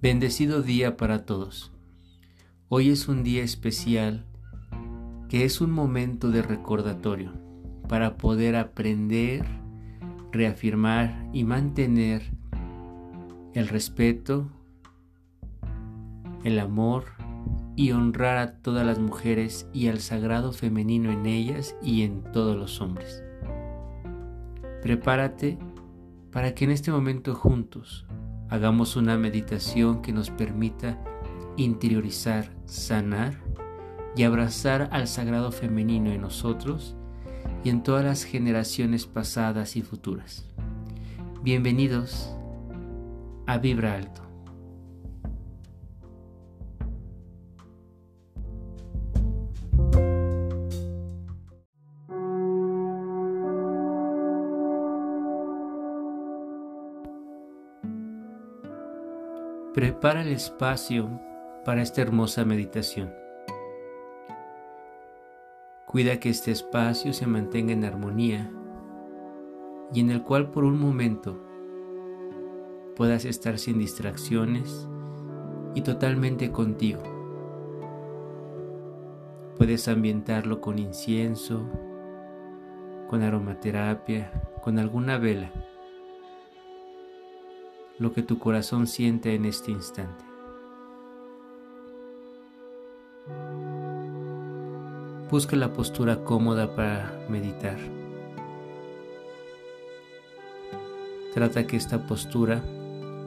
Bendecido día para todos. Hoy es un día especial que es un momento de recordatorio para poder aprender, reafirmar y mantener el respeto, el amor y honrar a todas las mujeres y al sagrado femenino en ellas y en todos los hombres. Prepárate para que en este momento juntos Hagamos una meditación que nos permita interiorizar, sanar y abrazar al sagrado femenino en nosotros y en todas las generaciones pasadas y futuras. Bienvenidos a Vibra Alto. Prepara el espacio para esta hermosa meditación. Cuida que este espacio se mantenga en armonía y en el cual por un momento puedas estar sin distracciones y totalmente contigo. Puedes ambientarlo con incienso, con aromaterapia, con alguna vela lo que tu corazón siente en este instante. Busca la postura cómoda para meditar. Trata que esta postura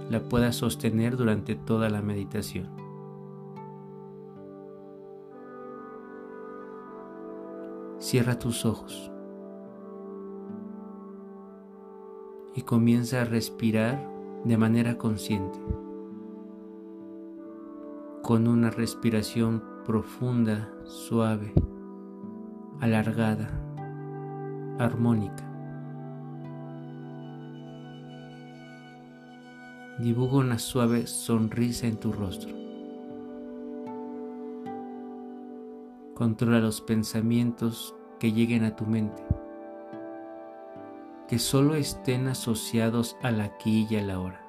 la puedas sostener durante toda la meditación. Cierra tus ojos y comienza a respirar de manera consciente, con una respiración profunda, suave, alargada, armónica. Dibuja una suave sonrisa en tu rostro. Controla los pensamientos que lleguen a tu mente que solo estén asociados al aquí y a la hora.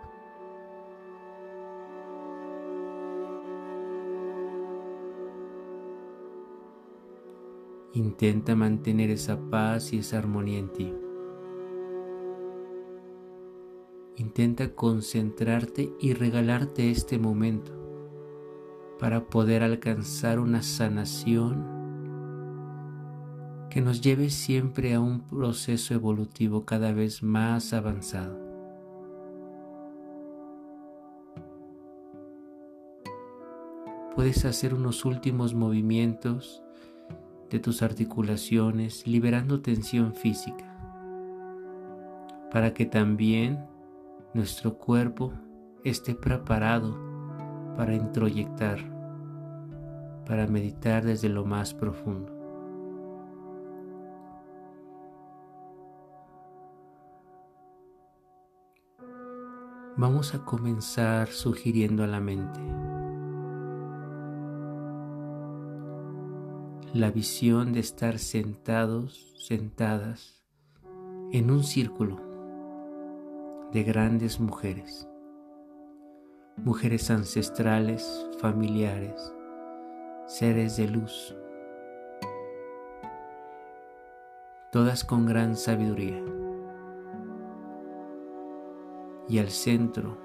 Intenta mantener esa paz y esa armonía en ti. Intenta concentrarte y regalarte este momento para poder alcanzar una sanación que nos lleve siempre a un proceso evolutivo cada vez más avanzado. Puedes hacer unos últimos movimientos de tus articulaciones liberando tensión física para que también nuestro cuerpo esté preparado para introyectar, para meditar desde lo más profundo. Vamos a comenzar sugiriendo a la mente. La visión de estar sentados, sentadas en un círculo de grandes mujeres, mujeres ancestrales, familiares, seres de luz, todas con gran sabiduría y al centro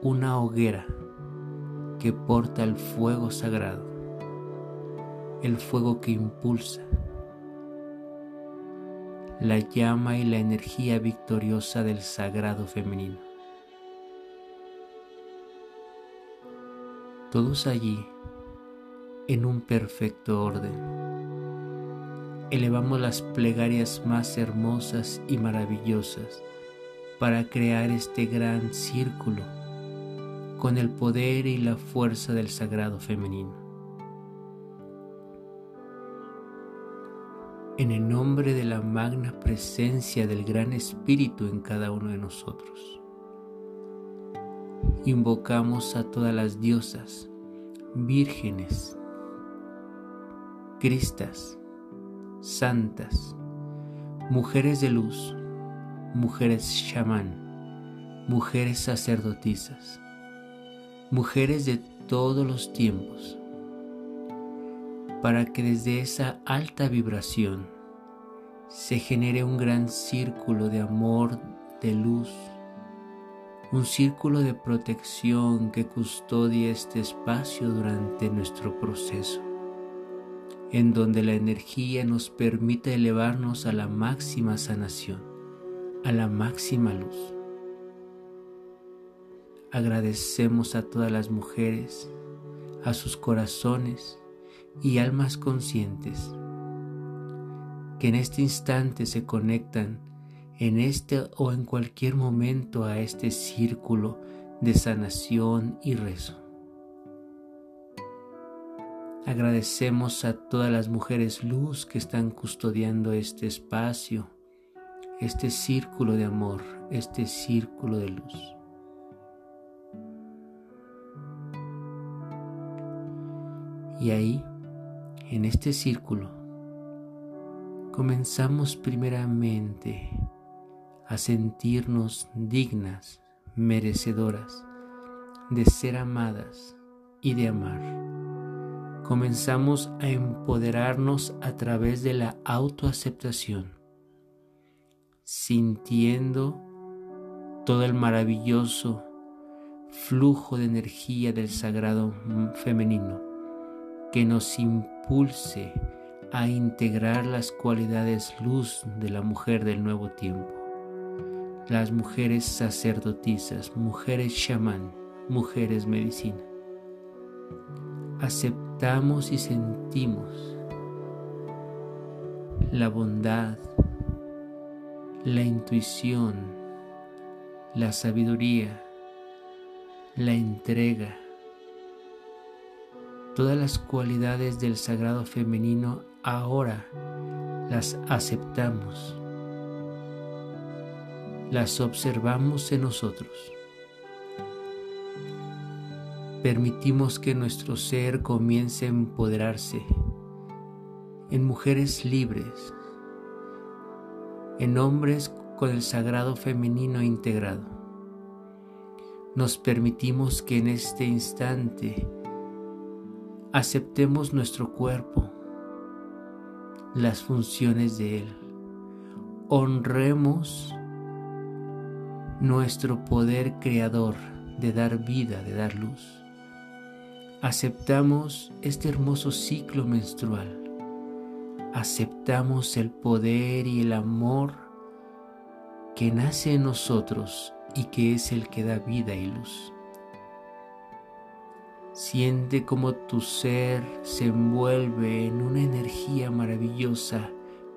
una hoguera que porta el fuego sagrado, el fuego que impulsa, la llama y la energía victoriosa del sagrado femenino. Todos allí en un perfecto orden. Elevamos las plegarias más hermosas y maravillosas para crear este gran círculo con el poder y la fuerza del sagrado femenino. En el nombre de la magna presencia del gran espíritu en cada uno de nosotros, invocamos a todas las diosas, vírgenes, cristas, santas, mujeres de luz, mujeres chamán, mujeres sacerdotisas, mujeres de todos los tiempos, para que desde esa alta vibración se genere un gran círculo de amor, de luz, un círculo de protección que custodie este espacio durante nuestro proceso, en donde la energía nos permite elevarnos a la máxima sanación, a la máxima luz. Agradecemos a todas las mujeres, a sus corazones y almas conscientes que en este instante se conectan en este o en cualquier momento a este círculo de sanación y rezo. Agradecemos a todas las mujeres luz que están custodiando este espacio, este círculo de amor, este círculo de luz. Y ahí, en este círculo, comenzamos primeramente a sentirnos dignas, merecedoras de ser amadas y de amar. Comenzamos a empoderarnos a través de la autoaceptación, sintiendo todo el maravilloso flujo de energía del sagrado femenino que nos impulse a integrar las cualidades luz de la mujer del nuevo tiempo las mujeres sacerdotisas, mujeres chamán, mujeres medicina. Aceptamos y sentimos la bondad, la intuición, la sabiduría, la entrega, todas las cualidades del sagrado femenino ahora las aceptamos las observamos en nosotros. Permitimos que nuestro ser comience a empoderarse en mujeres libres, en hombres con el sagrado femenino integrado. Nos permitimos que en este instante aceptemos nuestro cuerpo, las funciones de él, honremos nuestro poder creador de dar vida, de dar luz. Aceptamos este hermoso ciclo menstrual. Aceptamos el poder y el amor que nace en nosotros y que es el que da vida y luz. Siente como tu ser se envuelve en una energía maravillosa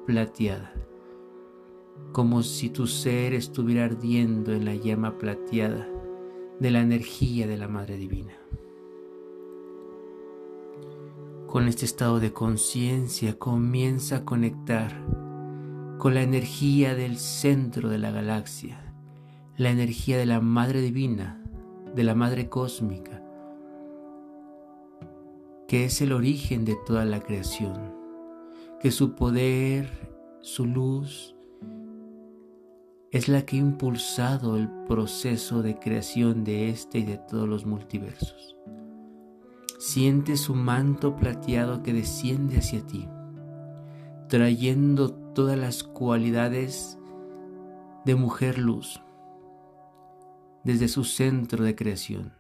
plateada como si tu ser estuviera ardiendo en la llama plateada de la energía de la Madre Divina. Con este estado de conciencia comienza a conectar con la energía del centro de la galaxia, la energía de la Madre Divina, de la Madre Cósmica, que es el origen de toda la creación, que su poder, su luz, es la que ha impulsado el proceso de creación de este y de todos los multiversos. Siente su manto plateado que desciende hacia ti, trayendo todas las cualidades de mujer luz desde su centro de creación,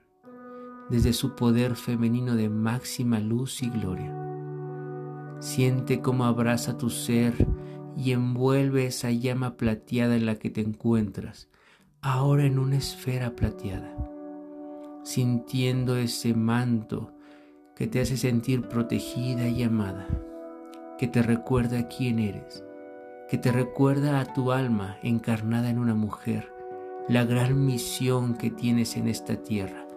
desde su poder femenino de máxima luz y gloria. Siente cómo abraza tu ser y envuelve esa llama plateada en la que te encuentras, ahora en una esfera plateada, sintiendo ese manto que te hace sentir protegida y amada, que te recuerda quién eres, que te recuerda a tu alma encarnada en una mujer, la gran misión que tienes en esta tierra,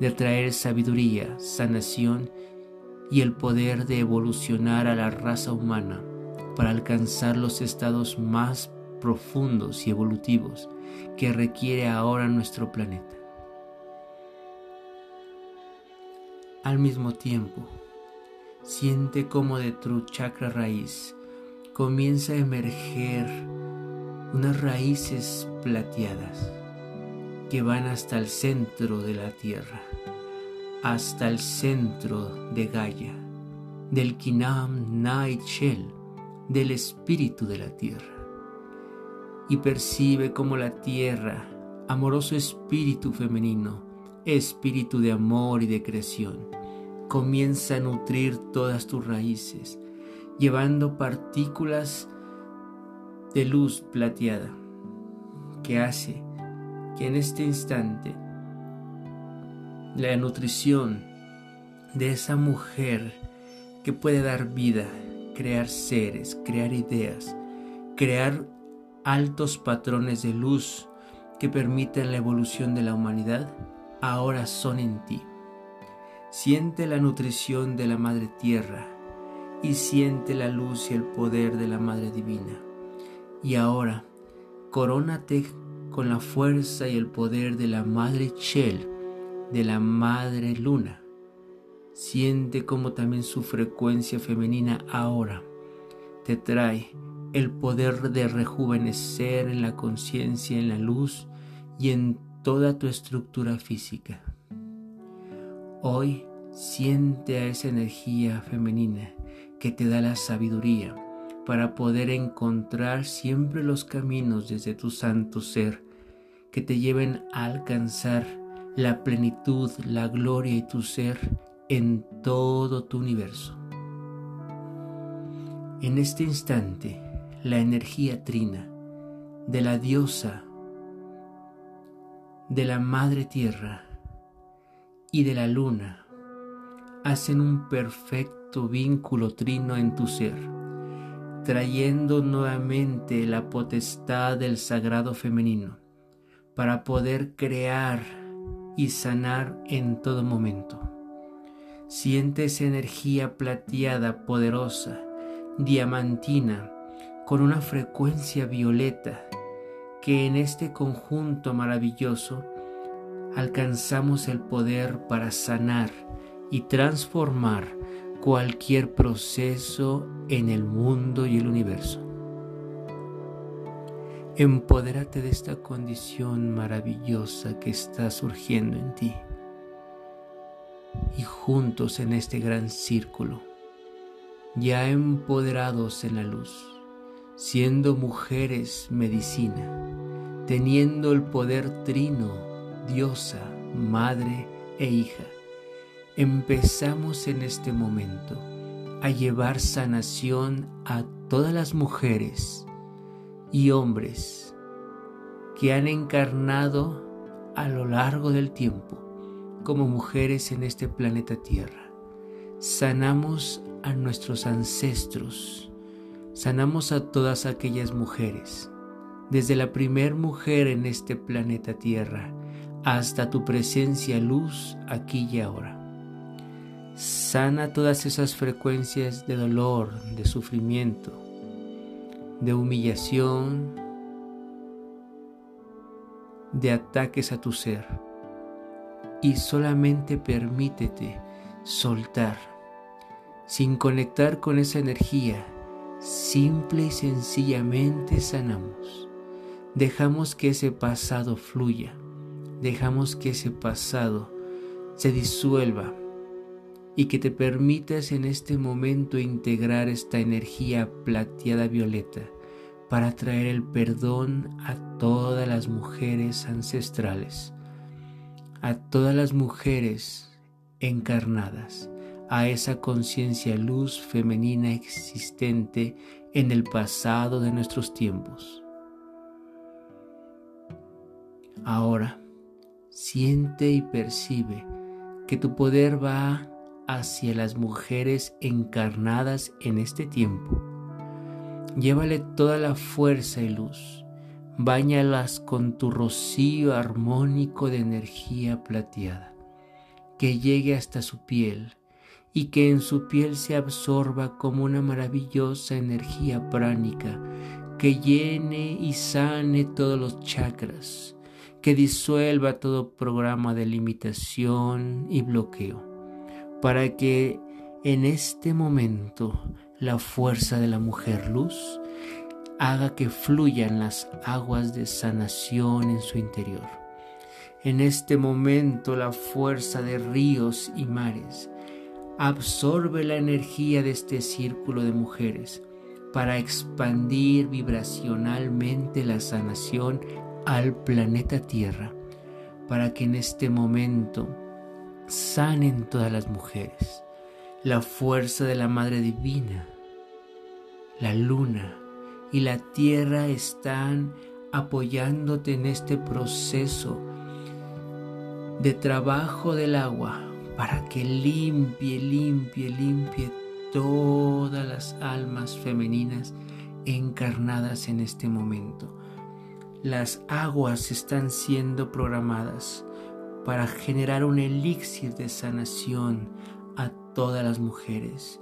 de traer sabiduría, sanación y el poder de evolucionar a la raza humana para alcanzar los estados más profundos y evolutivos que requiere ahora nuestro planeta. Al mismo tiempo, siente como de tu chakra raíz comienza a emerger unas raíces plateadas que van hasta el centro de la tierra, hasta el centro de Gaia, del Kinam Naichel, del espíritu de la tierra. Y percibe como la tierra, amoroso espíritu femenino, espíritu de amor y de creación, comienza a nutrir todas tus raíces, llevando partículas de luz plateada. Que hace que en este instante la nutrición de esa mujer que puede dar vida, crear seres, crear ideas, crear altos patrones de luz que permiten la evolución de la humanidad, ahora son en ti. Siente la nutrición de la Madre Tierra y siente la luz y el poder de la Madre Divina. Y ahora, corónate con la fuerza y el poder de la Madre Chel, de la Madre Luna. Siente como también su frecuencia femenina ahora te trae el poder de rejuvenecer en la conciencia, en la luz y en toda tu estructura física. Hoy siente a esa energía femenina que te da la sabiduría para poder encontrar siempre los caminos desde tu santo ser que te lleven a alcanzar la plenitud, la gloria y tu ser en todo tu universo. En este instante, la energía trina de la diosa, de la madre tierra y de la luna hacen un perfecto vínculo trino en tu ser trayendo nuevamente la potestad del sagrado femenino para poder crear y sanar en todo momento. Siente esa energía plateada, poderosa, diamantina, con una frecuencia violeta, que en este conjunto maravilloso alcanzamos el poder para sanar y transformar cualquier proceso en el mundo y el universo. Empodérate de esta condición maravillosa que está surgiendo en ti. Y juntos en este gran círculo, ya empoderados en la luz, siendo mujeres medicina, teniendo el poder trino, diosa, madre e hija empezamos en este momento a llevar sanación a todas las mujeres y hombres que han encarnado a lo largo del tiempo como mujeres en este planeta Tierra. Sanamos a nuestros ancestros, sanamos a todas aquellas mujeres, desde la primer mujer en este planeta Tierra hasta tu presencia luz aquí y ahora. Sana todas esas frecuencias de dolor, de sufrimiento, de humillación, de ataques a tu ser. Y solamente permítete soltar, sin conectar con esa energía, simple y sencillamente sanamos. Dejamos que ese pasado fluya, dejamos que ese pasado se disuelva y que te permitas en este momento integrar esta energía plateada violeta para traer el perdón a todas las mujeres ancestrales, a todas las mujeres encarnadas, a esa conciencia luz femenina existente en el pasado de nuestros tiempos. Ahora, siente y percibe que tu poder va hacia las mujeres encarnadas en este tiempo. Llévale toda la fuerza y luz. Báñalas con tu rocío armónico de energía plateada, que llegue hasta su piel y que en su piel se absorba como una maravillosa energía pránica que llene y sane todos los chakras, que disuelva todo programa de limitación y bloqueo para que en este momento la fuerza de la mujer luz haga que fluyan las aguas de sanación en su interior. En este momento la fuerza de ríos y mares absorbe la energía de este círculo de mujeres para expandir vibracionalmente la sanación al planeta Tierra, para que en este momento sanen todas las mujeres. La fuerza de la Madre Divina, la luna y la tierra están apoyándote en este proceso de trabajo del agua para que limpie, limpie, limpie todas las almas femeninas encarnadas en este momento. Las aguas están siendo programadas para generar un elixir de sanación a todas las mujeres,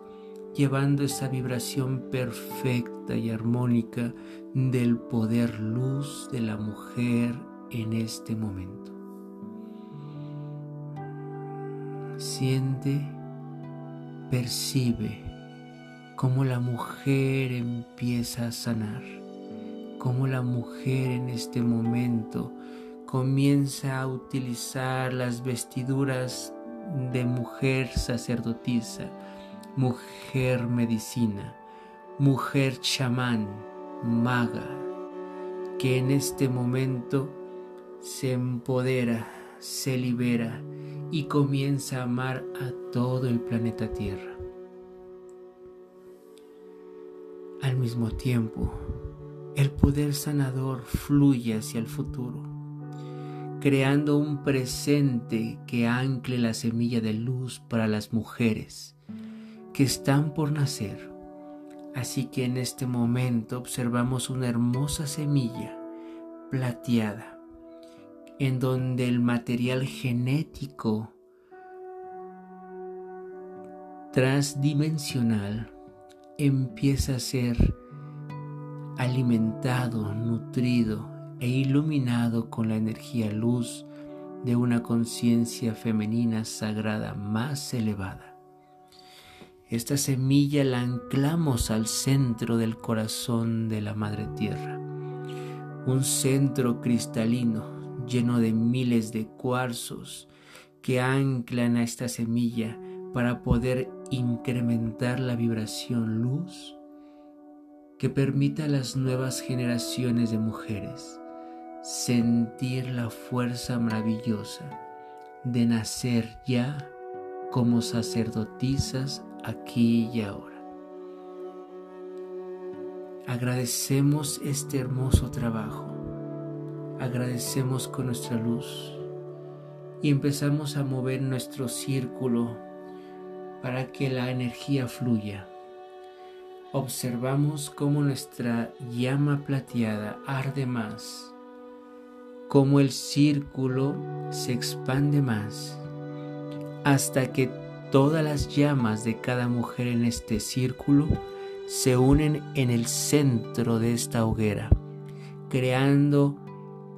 llevando esa vibración perfecta y armónica del poder luz de la mujer en este momento. Siente, percibe cómo la mujer empieza a sanar, cómo la mujer en este momento comienza a utilizar las vestiduras de mujer sacerdotisa, mujer medicina, mujer chamán, maga, que en este momento se empodera, se libera y comienza a amar a todo el planeta Tierra. Al mismo tiempo, el poder sanador fluye hacia el futuro, creando un presente que ancle la semilla de luz para las mujeres que están por nacer. Así que en este momento observamos una hermosa semilla plateada en donde el material genético transdimensional empieza a ser alimentado, nutrido e iluminado con la energía luz de una conciencia femenina sagrada más elevada. Esta semilla la anclamos al centro del corazón de la Madre Tierra, un centro cristalino lleno de miles de cuarzos que anclan a esta semilla para poder incrementar la vibración luz que permita a las nuevas generaciones de mujeres sentir la fuerza maravillosa de nacer ya como sacerdotisas aquí y ahora. Agradecemos este hermoso trabajo agradecemos con nuestra luz y empezamos a mover nuestro círculo para que la energía fluya. Observamos cómo nuestra llama plateada arde más, cómo el círculo se expande más, hasta que todas las llamas de cada mujer en este círculo se unen en el centro de esta hoguera, creando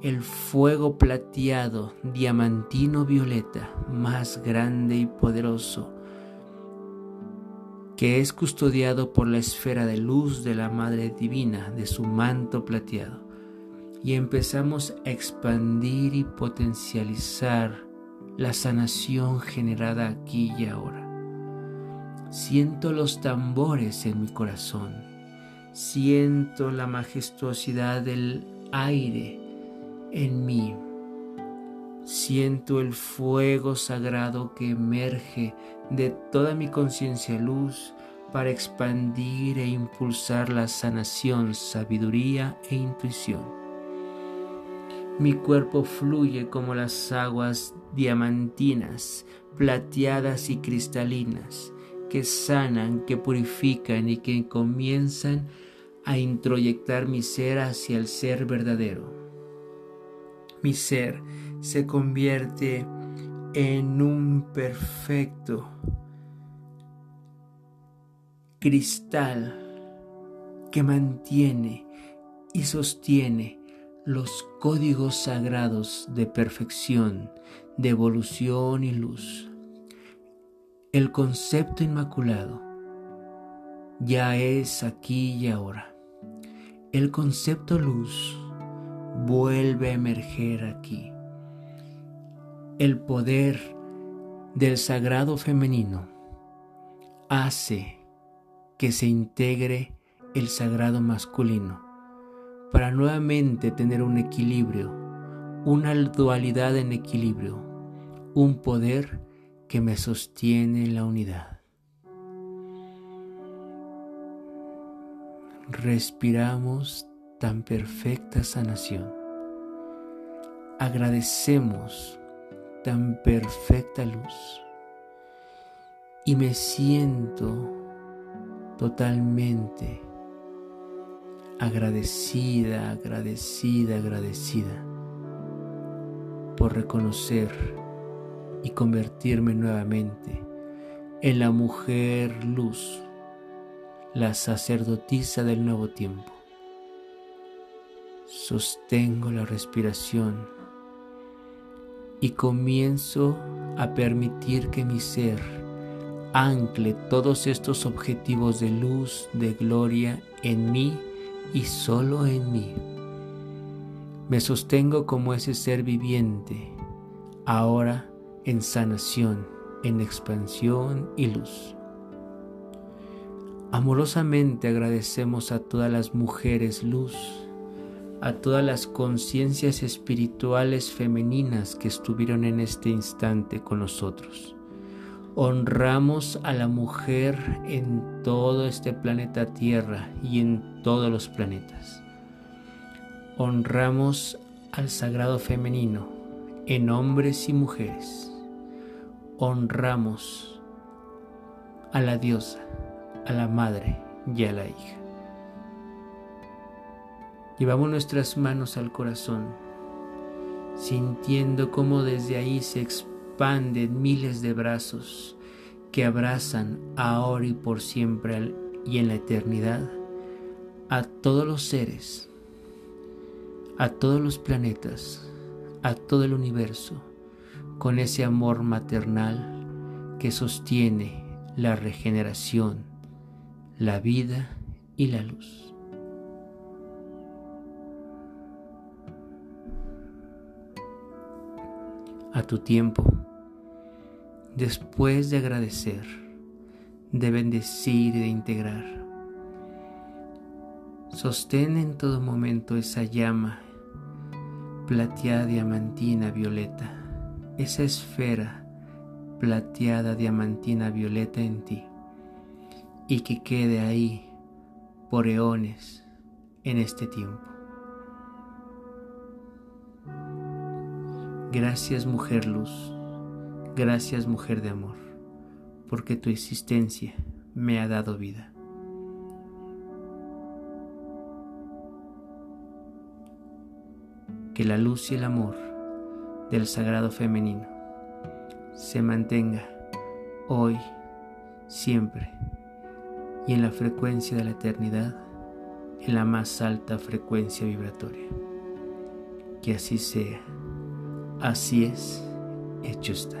el fuego plateado, diamantino violeta, más grande y poderoso, que es custodiado por la esfera de luz de la Madre Divina, de su manto plateado. Y empezamos a expandir y potencializar la sanación generada aquí y ahora. Siento los tambores en mi corazón. Siento la majestuosidad del aire en mí. Siento el fuego sagrado que emerge de toda mi conciencia luz para expandir e impulsar la sanación, sabiduría e intuición. Mi cuerpo fluye como las aguas diamantinas, plateadas y cristalinas, que sanan, que purifican y que comienzan a introyectar mi ser hacia el ser verdadero mi ser se convierte en un perfecto cristal que mantiene y sostiene los códigos sagrados de perfección, de evolución y luz. El concepto inmaculado ya es aquí y ahora. El concepto luz vuelve a emerger aquí el poder del sagrado femenino hace que se integre el sagrado masculino para nuevamente tener un equilibrio, una dualidad en equilibrio, un poder que me sostiene en la unidad. Respiramos tan perfecta sanación. Agradecemos tan perfecta luz y me siento totalmente agradecida, agradecida, agradecida por reconocer y convertirme nuevamente en la mujer luz, la sacerdotisa del nuevo tiempo. Sostengo la respiración y comienzo a permitir que mi ser ancle todos estos objetivos de luz, de gloria en mí y solo en mí. Me sostengo como ese ser viviente, ahora en sanación, en expansión y luz. Amorosamente agradecemos a todas las mujeres luz, a todas las conciencias espirituales femeninas que estuvieron en este instante con nosotros. Honramos a la mujer en todo este planeta Tierra y en todos los planetas. Honramos al sagrado femenino en hombres y mujeres. Honramos a la diosa, a la madre y a la hija. Llevamos nuestras manos al corazón, sintiendo cómo desde ahí se expanden miles de brazos que abrazan ahora y por siempre y en la eternidad a todos los seres, a todos los planetas, a todo el universo, con ese amor maternal que sostiene la regeneración, la vida y la luz. A tu tiempo, después de agradecer, de bendecir y de integrar, Sostén en todo momento esa llama plateada, diamantina, violeta, esa esfera plateada, diamantina, violeta en ti, y que quede ahí por eones en este tiempo. Gracias mujer luz, gracias mujer de amor, porque tu existencia me ha dado vida. que la luz y el amor del sagrado femenino se mantenga hoy, siempre y en la frecuencia de la eternidad, en la más alta frecuencia vibratoria. Que así sea, así es, hecho está.